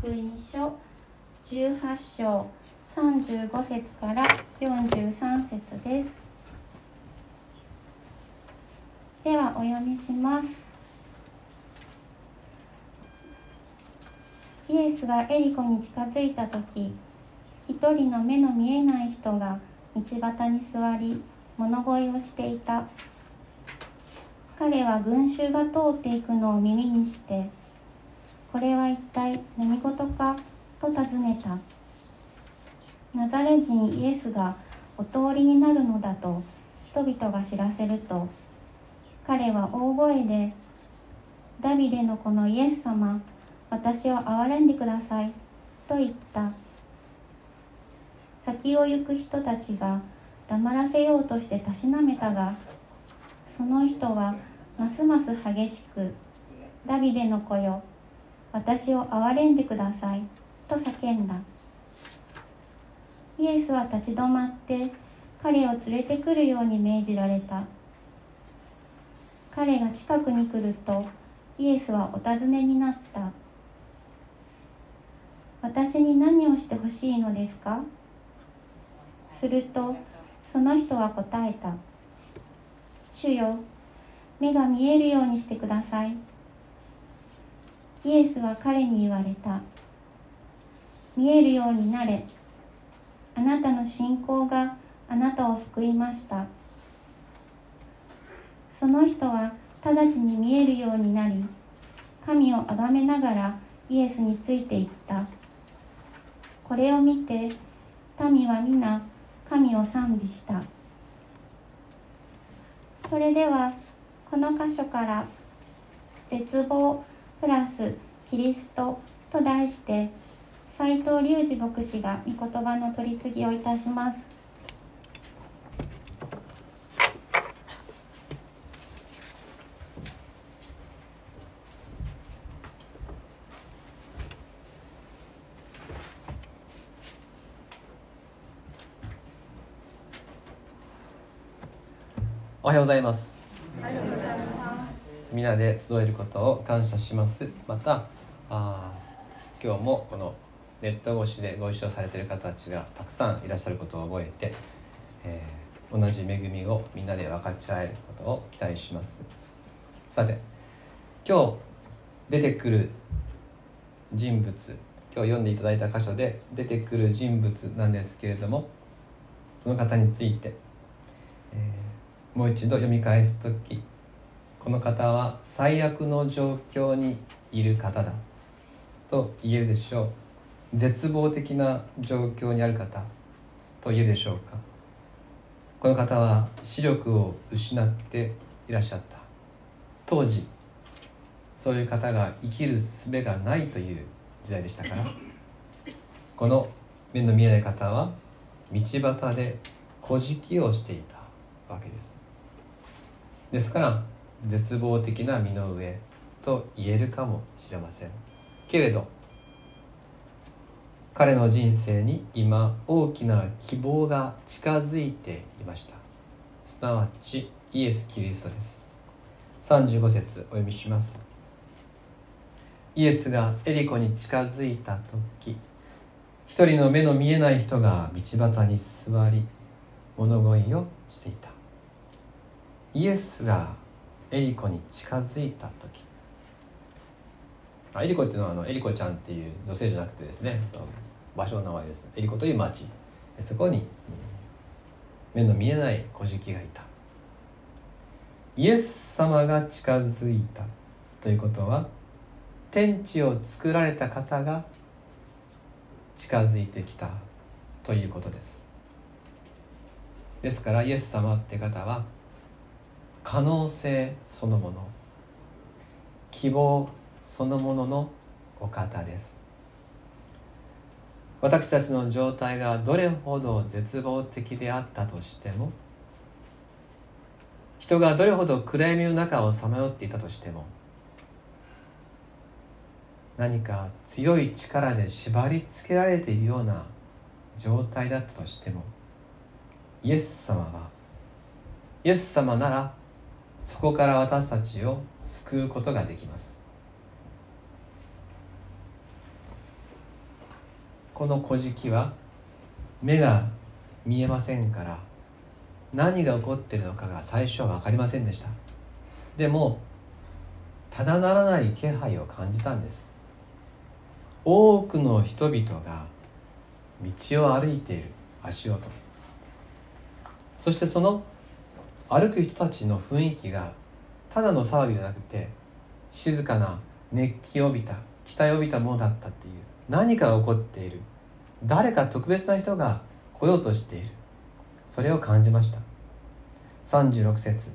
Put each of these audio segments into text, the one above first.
福音書18章35節から43節です。ではお読みします。イエスがエリコに近づいた時一人の目の見えない人が道端に座り物乞いをしていた。彼は群衆が通っていくのを耳にしてこれは一体何事かと尋ねた。ナザレ人イエスがお通りになるのだと人々が知らせると彼は大声で「ダビデの子のイエス様私を憐れんでください」と言った。先を行く人たちが黙らせようとしてたしなめたがその人はますます激しく「ダビデの子よ私を憐れんでください」と叫んだ。イエスは立ち止まって彼を連れてくるように命じられた。彼が近くに来るとイエスはお尋ねになった。私に何をしてほしいのですか？するとその人は答えた。主よ目が見えるようにしてください。イエスは彼に言われた。見えるようになれ。あなたの信仰があなたを救いました。その人は直ちに見えるようになり神をあがめながらイエスについていった。これを見て民は皆神を賛美した。それではこの箇所から「絶望プラスキリスト」と題して斉藤隆二牧師が御言葉の取り次ぎをいたします。おはようございます。皆で集えることを感謝します。またあ今日もこのネット越しでご一緒されている方たちがたくさんいらっしゃることを覚えて、えー、同じ恵みをみんなで分かち合えることを期待します。さて今日出てくる人物今日読んでいただいた箇所で出てくる人物なんですけれどもその方について、えーもう一度読み返す時この方は最悪の状況にいる方だ。と言えるでしょう。絶望的な状況にある方と言えるでしょうか。この方は視力を失っていらっしゃった。当時そういう方が生きる術がないという時代でしたから。この目の見えない方は道端で小敷をしていたわけです。ですから絶望的な身の上と言えるかもしれません。けれど彼の人生に今大きな希望が近づいていました。すなわちイエス・キリストです。35節お読みします。イエスがエリコに近づいた時一人の目の見えない人が道端に座り物乞いをしていた。イエスがエリコに近づいた時。あエリコっていうのはあのエリコちゃんっていう女性じゃなくてですね。場所の名前です。エリコという町。そこに目の見えない小敷がいた。イエス様が近づいたということは天地を作られた方が近づいてきたということです。ですからイエス様って方は可能性そのもの。希望そのもののお方です。私たちの状態がどれほど絶望的であったとしても人がどれほど暗闇の中をさまよっていたとしても何か強い力で縛り付けられているような状態だったとしてもイエス様はイエス様ならそこから私たちを救うことができます。この小敷は目が見えませんから何が起こっているのかが最初は分かりませんでした。でもただならない気配を感じたんです。多くの人々が道を歩いている足音。そしてその歩く人たちの雰囲気がただの騒ぎじゃなくて静かな熱気を帯びた期待を帯びたものだったっていう。何かが起こっている。誰か特別な人が来ようとしている。それを感じました。36節。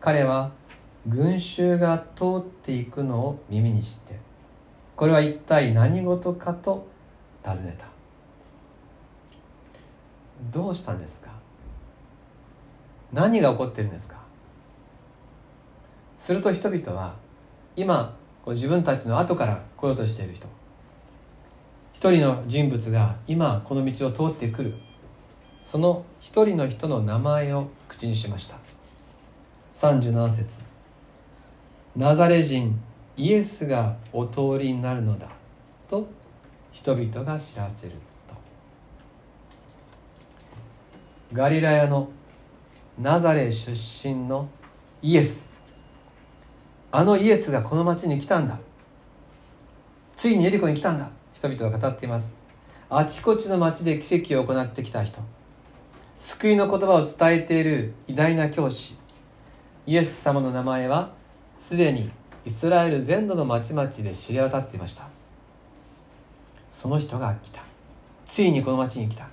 彼は群衆が通っていくのを耳にしてこれは一体何事かと尋ねた。どうしたんですか？何が起こってるんですか？すると人々は今自分たちの後から来ようとしている人。一人の人物が今この道を通ってくる。その一人の人の名前を口にしました。37節。ナザレ人イエスがお通りになるのだと人々が知らせると。ガリラヤのナザレ出身のイエス。あのイエスがこの町に来たんだ。ついにエリコに来たんだ。人々は語っています。あちこちの町で奇跡を行ってきた人。救いの言葉を伝えている偉大な教師。イエス様の名前はすでにイスラエル全土の町々で知れ渡っていました。その人が来た。ついにこの町に来た。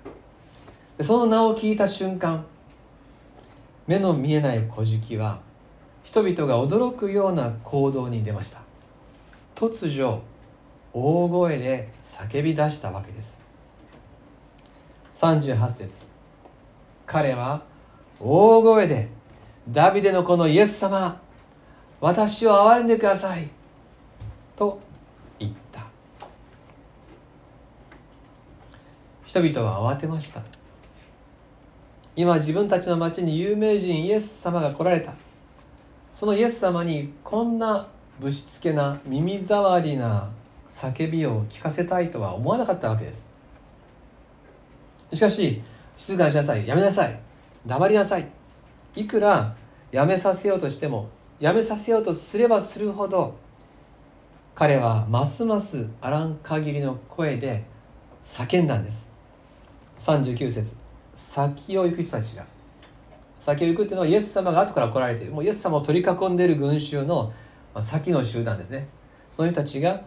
その名を聞いた瞬間目の見えない小敷は人々が驚くような行動に出ました。突如大声で叫び出したわけです。38節。彼は大声でダビデの子のイエス様私を憐れんでくださいと言った。人々は慌てました。今自分たちの町に有名人イエス様が来られた。そのイエス様にこんなぶしつけな耳障りな叫びを聞かせたいとは思わなかったわけです。しかし静かにしなさい。やめなさい。黙りなさい。いくらやめさせようとしてもやめさせようとすればするほど彼はますますあらん限りの声で叫んだんです。39節。先を行く人たちが。先を行くっていうのはイエス様が後から来られてもうイエス様を取り囲んでいる群衆の先の集団ですね。その人たちが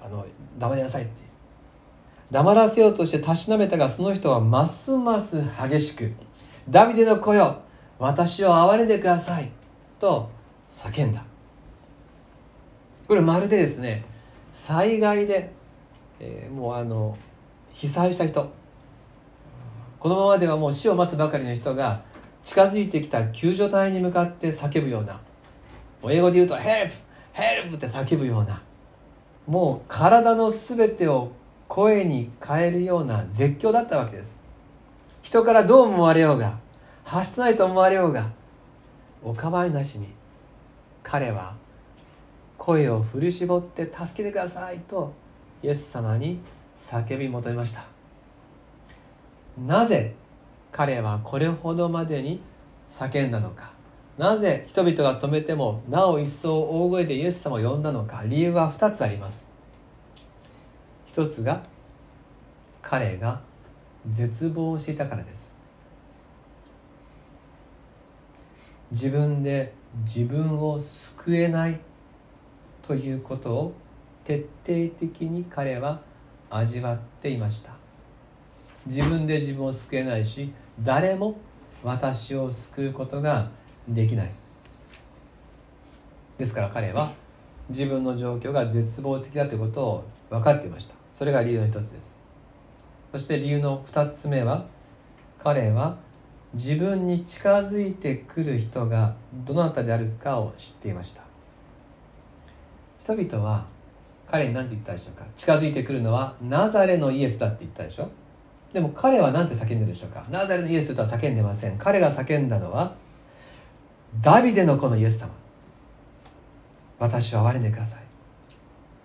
あの黙りなさいって黙らせようとしてたしなめたがその人はますます激しく「ダビデの子よ私を憐れんでください」と叫んだ。これまるでですね災害で、えー、もうあの被災した人。このままではもう死を待つばかりの人が近づいてきた救助隊に向かって叫ぶような英語で言うと「ヘルプヘルプ!」って叫ぶようなもう体の全てを声に変えるような絶叫だったわけです。人からどう思われようがはしてないと思われようがお構いなしに彼は声を振り絞って「助けてください」とイエス様に叫び求めました。なぜ彼はこれほどまでに叫んだのか。なぜ人々が止めてもなお一層大声でイエス様を呼んだのか。理由は2つあります。一つが彼が絶望していたからです。自分で自分を救えないということを徹底的に彼は味わっていました。自分で自分を救えないし誰も私を救うことができない。ですから彼は自分の状況が絶望的だということを分かっていました。それが理由の一つです。そして理由の二つ目は彼は自分に近づいてくる人がどなたであるかを知っていました。人々は彼に何て言ったでしょうか。近づいてくるのはナザレのイエスだって言ったでしょ。でも彼は何て叫んでるでしょうか？ナザレのイエスとは叫んでません。彼が叫んだのはダビデの子のイエス様。私は憐れんでください。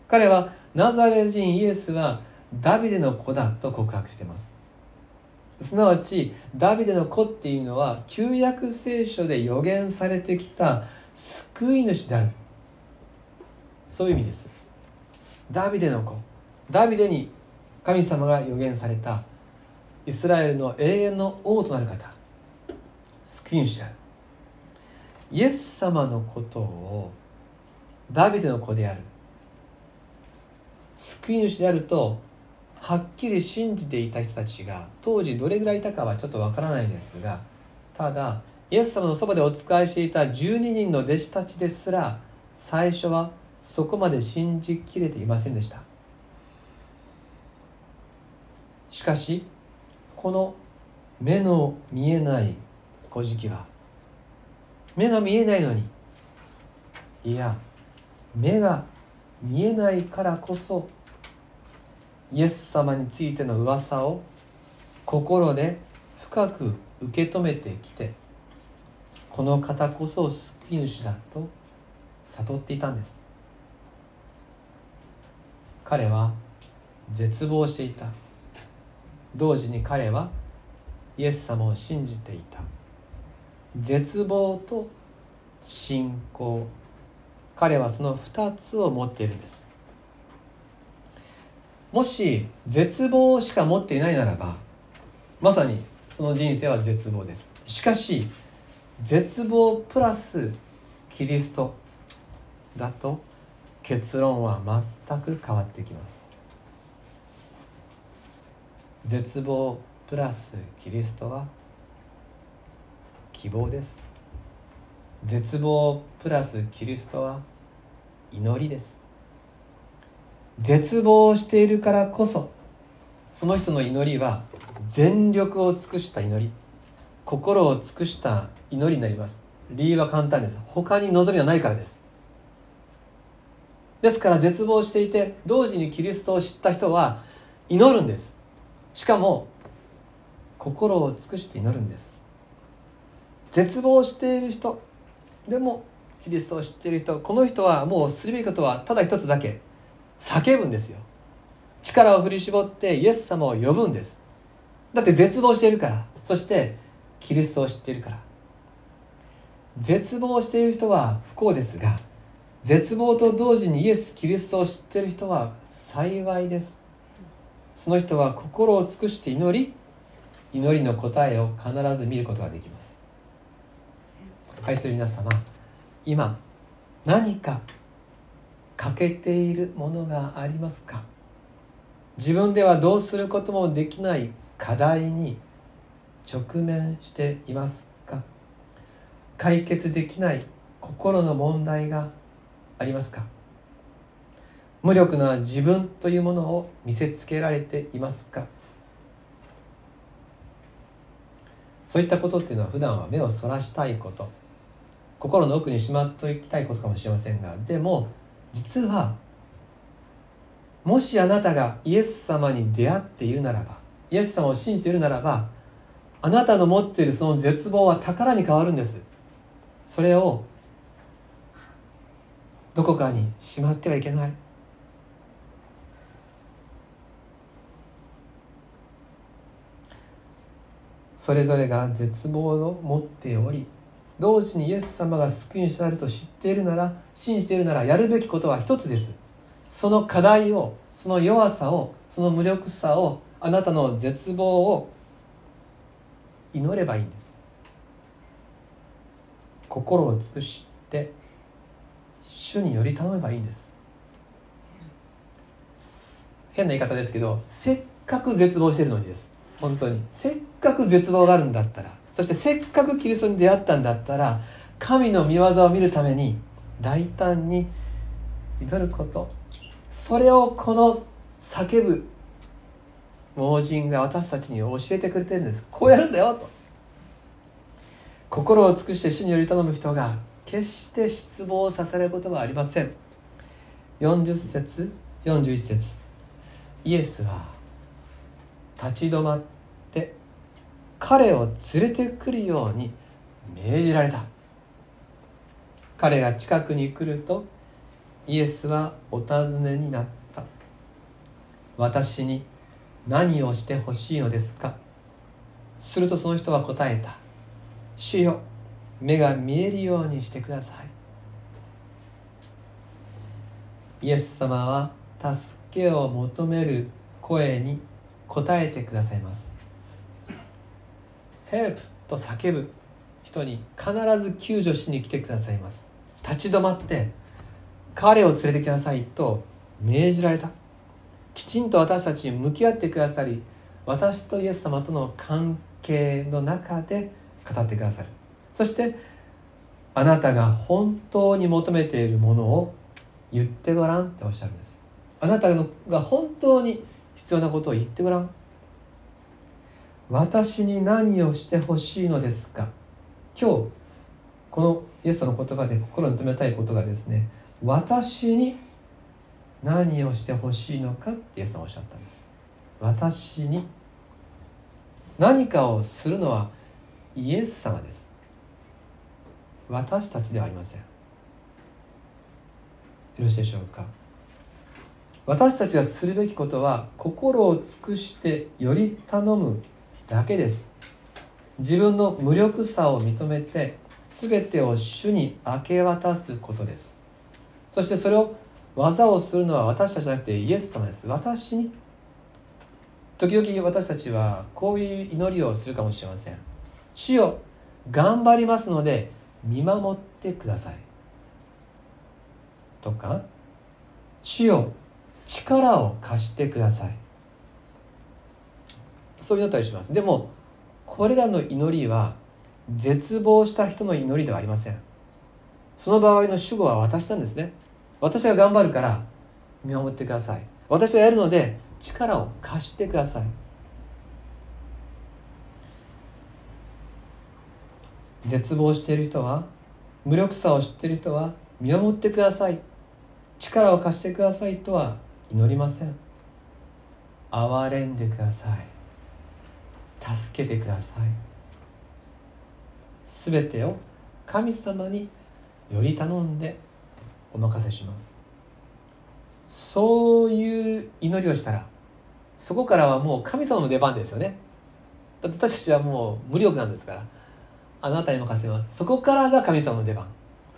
彼はナザレ人イエスはダビデの子だと告白しています。すなわちダビデの子っていうのは旧約聖書で予言されてきた救い主である。そういう意味です。ダビデの子。ダビデに神様が予言されたイスラエルの永遠の王となる方救い主であるイエス様のことをダビデの子である救い主であるとはっきり信じていた人たちが当時どれぐらいいたかはちょっとわからないですがただイエス様のそばでお仕えしていた12人の弟子たちですら最初はそこまで信じきれていませんでした。しかしこの目の見えない古事記は目が見えないのにいや目が見えないからこそイエス様についての噂を心で深く受け止めてきてこの方こそ救い主だと悟っていたんです。彼は絶望していた。同時に彼はイエス様を信じていた。絶望と信仰。彼はその2つを持っているんです。もし絶望しか持っていないならばまさにその人生は絶望です。しかし絶望プラスキリストだと結論は全く変わってきます。絶望プラスキリストは希望です。絶望プラスキリストは祈りです。絶望しているからこそその人の祈りは全力を尽くした祈り心を尽くした祈りになります。理由は簡単です。他に望みはないからです。ですから絶望していて同時にキリストを知った人は祈るんです。しかも心を尽くして祈るんです。絶望している人でもキリストを知っている人この人はもうするべきことはただ一つだけ叫ぶんですよ。力を振り絞ってイエス様を呼ぶんです。だって絶望しているから。そしてキリストを知っているから。絶望している人は不幸ですが絶望と同時にイエス・キリストを知っている人は幸いです。その人は心を尽くして祈り祈りの答えを必ず見ることができます。愛する皆様今何か欠けているものがありますか？自分ではどうすることもできない課題に直面していますか？解決できない心の問題がありますか？無力な自分というものを見せつけられていますか？そういったことっていうのは普段は目をそらしたいこと。心の奥にしまっておきたいことかもしれませんがでも実はもしあなたがイエス様に出会っているならばイエス様を信じているならばあなたの持っているその絶望は宝に変わるんです。それをどこかにしまってはいけない。それぞれが絶望を持っており同時にイエス様が救い主であると知っているなら信じているならやるべきことは一つです。その課題をその弱さをその無力さをあなたの絶望を祈ればいいんです。心を尽くして主により頼めばいいんです。変な言い方ですけどせっかく絶望してるのにです。本当に。せっかく絶望があるんだったらそしてせっかくキリストに出会ったんだったら神の御業を見るために大胆に祈ること。それをこの叫ぶ盲人が私たちに教えてくれてるんです。こうやるんだよと。心を尽くして主により頼む人が決して失望させることはありません。40節41節。イエスは立ち止まって彼を連れてくるように命じられた。彼が近くに来るとイエスはお尋ねになった。私に何をしてほしいのですか？するとその人は答えた。主よ目が見えるようにしてください。イエス様は助けを求める声に応えてくださいます。ヘルプと叫ぶ人に必ず救助しに来てくださいます。立ち止まって彼を連れてきなさいと命じられた。きちんと私たちに向き合ってくださり私とイエス様との関係の中で語ってくださる。そしてあなたが本当に求めているものを言ってごらんっておっしゃるんです。あなたが本当に必要なことを言ってごらん。私に何をしてほしいのですか？今日このイエスの言葉で心に留めたいことがですね私に何をしてほしいのかってイエスさんおっしゃったんです。私に何かをするのはイエス様です。私たちではありません。よろしいでしょうか？私たちがするべきことは心を尽くしてより頼むだけです。自分の無力さを認めて全てを主に明け渡すことです。そしてそれを技をするのは私たちじゃなくてイエス様です。私に。時々私たちはこういう祈りをするかもしれません。主よ頑張りますので見守ってください。とか主よ力を貸してください。そう祈ったりします。でもこれらの祈りは絶望した人の祈りではありません。その場合の主語は私なんですね。私が頑張るから見守ってください。私がやるので力を貸してください。絶望している人は無力さを知っている人は見守ってください。力を貸してくださいとは祈りません。憐れんでください。助けてください。すべてを神様により頼んでお任せします。そういう祈りをしたらそこからはもう神様の出番ですよね。だって私たちはもう無力なんですからあなたに任せます。そこからが神様の出番。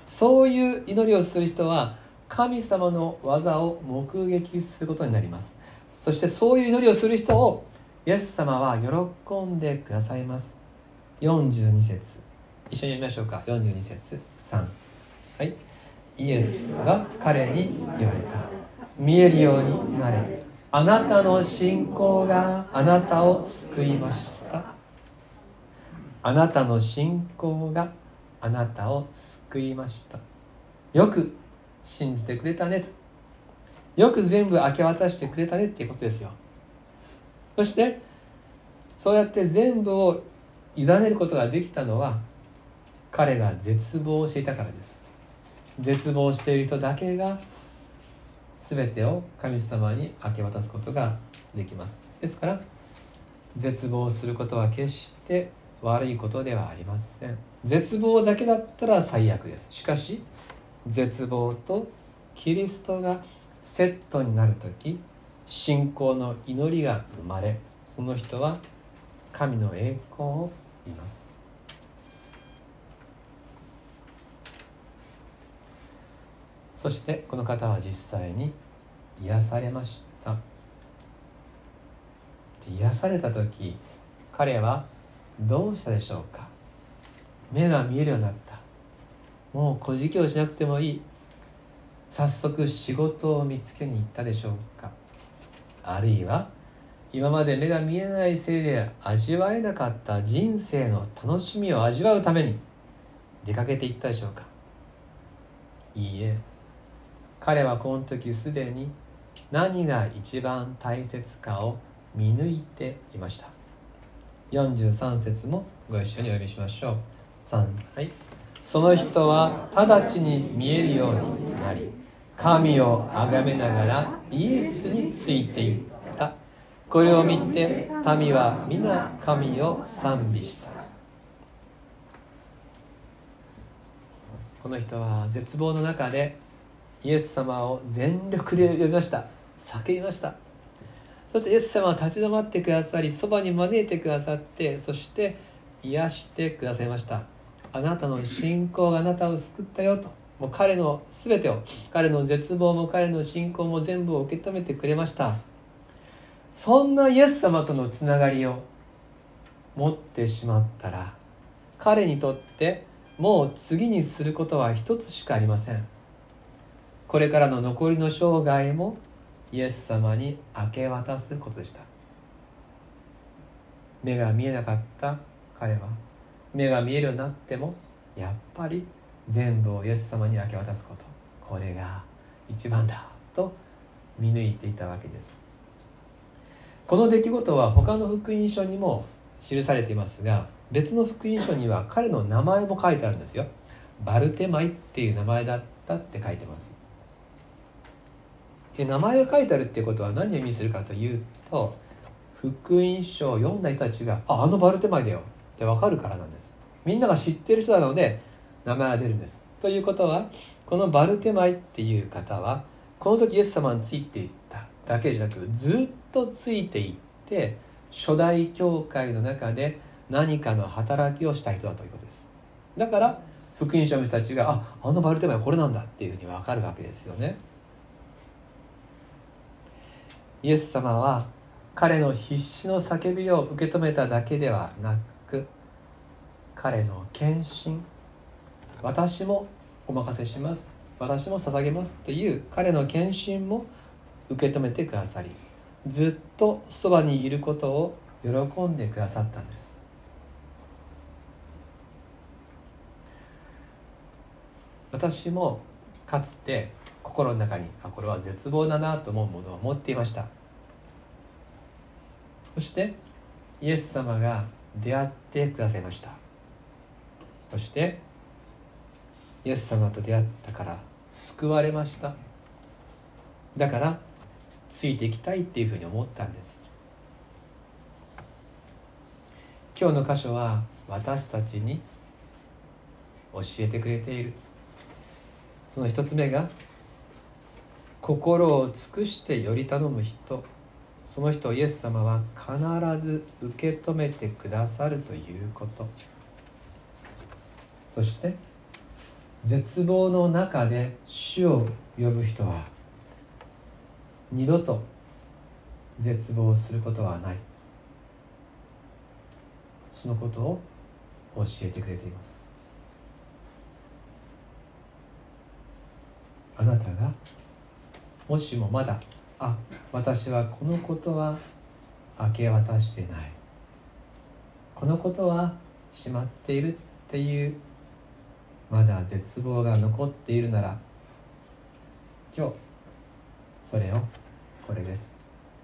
そういう祈りをする人は神様の技を目撃することになります。そしてそういう祈りをする人をイエス様は喜んでくださいます。42節。一緒に読みましょうか。42節。3はい。イエスは彼に言われた。見えるようになれ。あなたの信仰があなたを救いました。あなたの信仰があなたを救いました。よく信じてくれたねと。よく全部明け渡してくれたねっていうことですよ。そしてそうやって全部を委ねることができたのは彼が絶望していたからです。絶望している人だけが全てを神様に明け渡すことができます。ですから絶望することは決して悪いことではありません。絶望だけだったら最悪です。しかし絶望とキリストがセットになる時信仰の祈りが生まれその人は神の栄光を見ます。そしてこの方は実際に癒されました。癒された時彼はどうしたでしょうか？目が見えるようになった。もう小じをしなくてもいい。早速仕事を見つけに行ったでしょうか。あるいは今まで目が見えないせいで味わえなかった人生の楽しみを味わうために出かけていったでしょうか。いいえ。彼はこの時すでに何が一番大切かを見抜いていました。43節もご一緒にお読みしましょう。3はい。その人は直ちに見えるようになり神を崇めながらイエスについていった。これを見て民は皆神を賛美した。この人は絶望の中でイエス様を全力で呼びました。叫びました。そしてイエス様は立ち止まってくださりそばに招いてくださってそして癒してくださいました。あなたの信仰があなたを救ったよと。もう彼の全てを彼の絶望も彼の信仰も全部を受け止めてくれました。そんなイエス様とのつながりを持ってしまったら彼にとってもう次にすることは一つしかありません。これからの残りの生涯もイエス様に明け渡すことでした。目が見えなかった彼は目が見えるようになってもやっぱり全部をイエス様に明け渡すこと。これが一番だと見抜いていたわけです。この出来事は他の福音書にも記されていますが別の福音書には彼の名前も書いてあるんですよ。バルテマイっていう名前だったって書いてます。で名前が書いてあるっていうことは何を意味するかというと福音書を読んだ人たちが「ああのバルテマイだよ」って分かるからなんです。みんなが知ってる人なので名前が出るんです。ということはこのバルテマイっていう方はこの時イエス様についていっただけじゃなくずっとついていって初代教会の中で何かの働きをした人だということです。だから福音書の人たちがああのバルテマイはこれなんだっていうふうに分かるわけですよね。イエス様は彼の必死の叫びを受け止めただけではなくく彼の献身。私もお任せします。私も捧げますっていう彼の献身も受け止めてくださりずっとそばにいることを喜んでくださったんです。私もかつて心の中にあこれは絶望だなと思うものを持っていました。そしてイエス様が出会ってくださいました。そしてイエス様と出会ったから救われました。だからついていきたいっていうふうに思ったんです。今日の箇所は私たちに教えてくれている。その一つ目が心を尽くしてより頼む人。その人イエス様は必ず受け止めてくださるということ。そして絶望の中で主を呼ぶ人は二度と絶望することはない。そのことを教えてくれています。あなたがもしもまだあ私はこのことは明け渡してない。このことはしまっているっていうまだ絶望が残っているなら今日それをこれです。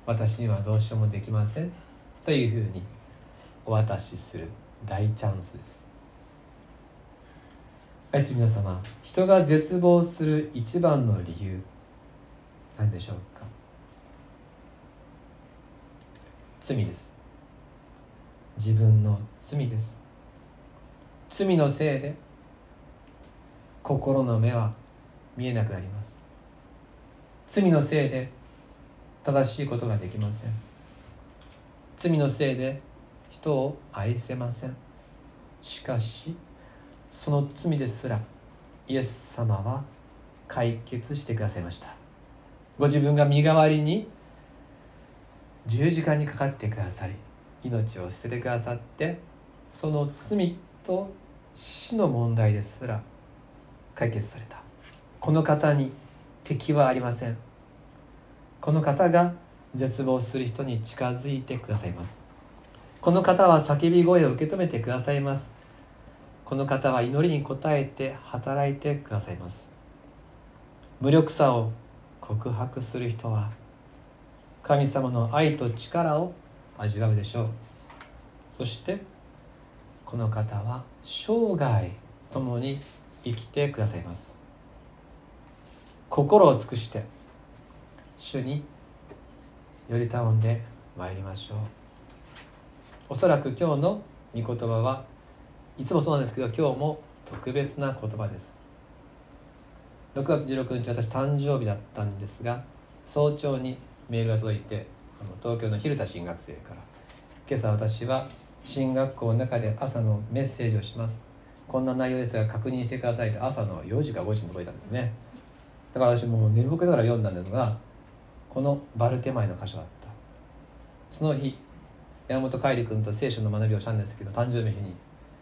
私にはどうしようもできません。というふうにお渡しする大チャンスです。愛する皆様人が絶望する一番の理由何でしょうか罪です。自分の罪です。罪のせいで心の目は見えなくなります。罪のせいで正しいことができません。罪のせいで人を愛せません。しかしその罪ですらイエス様は解決してくださいました。ご自分が身代わりに十字架にかかってくださり命を捨ててくださってその罪と死の問題ですら解決された。この方に敵はありません。この方が絶望する人に近づいてくださいます。この方は叫び声を受け止めてくださいます。この方は祈りに応えて働いてくださいます。無力さを告白する人は神様の愛と力を味わうでしょう。そしてこの方は生涯共に生きてくださいます。心を尽くして主により頼んでまいりましょう。おそらく今日の御言葉はいつもそうなんですけど今日も特別な言葉です。6月16日私誕生日だったんですが早朝にメールが届いてあの東京の蛭田進学生から。今朝私は進学校の中で朝のメッセージをします。こんな内容ですが確認してくださいって朝の4時か5時に届いたんですね。だから私もう寝ぼけながら読んだのがこのバルテマイの箇所だった。その日山本海里君と聖書の学びをしたんですけど誕生日の日に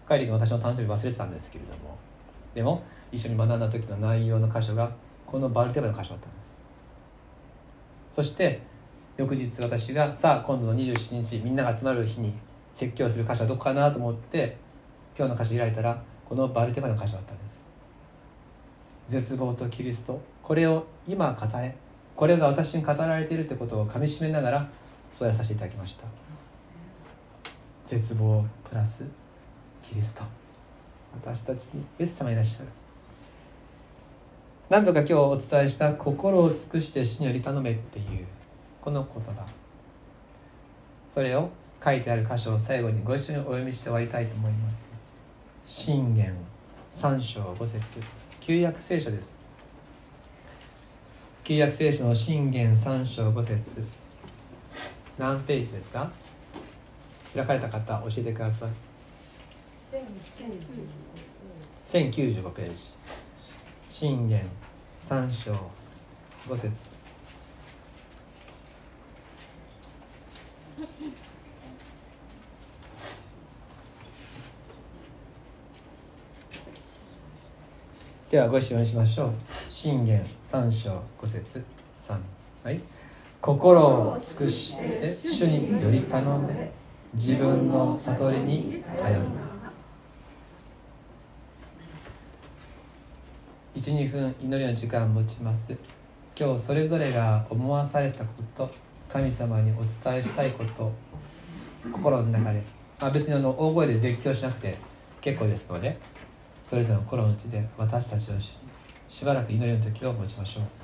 海里君私の誕生日忘れてたんですけれども。でも一緒に学んだ時の内容の箇所がこのバルテマイの箇所だったんです。そして翌日私がさあ今度の27日みんなが集まる日に説教する箇所はどこかなと思って今日の箇所開いたらこのバルテマの箇所だったんです。絶望とキリストこれを今語れこれが私に語られているってことをかみしめながらそうやさせていただきました。絶望プラスキリスト。私たちにイエス様いらっしゃる。何度か今日お伝えした「心を尽くして死により頼め」っていうこの言葉。それを書いてある箇所を最後にご一緒にお読みして終わりたいと思います。信玄三章五節旧約聖書です。旧約聖書の信玄三章五節。何ページですか？開かれた方教えてください。1095ページ信玄三章五節。ではご一緒にしましょう。信玄三章五節三。はい。心を尽くして主により頼んで自分の悟りに頼る12分祈りの時間を持ちます。今日それぞれが思わされたこと神様にお伝えしたいこと心の中で。あ別にあの大声で絶叫しなくて結構ですのでそれぞれの心の内で私たちの主にしばらく祈りの時を持ちましょう。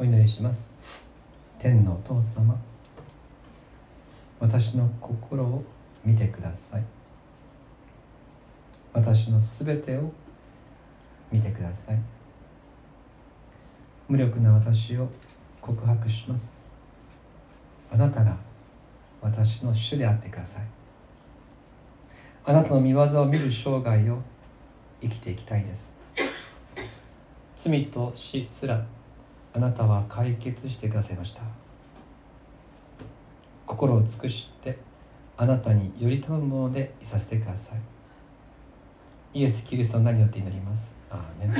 お祈りします。天のお父様私の心を見てください。私のすべてを見てください。無力な私を告白します。あなたが私の主であってください。あなたの見業を見る生涯を生きていきたいです。罪と死すらあなたは解決してくださいました。心を尽くしてあなたにより頼むものでいさせてください。イエス・キリストの名によって祈ります。アーメン。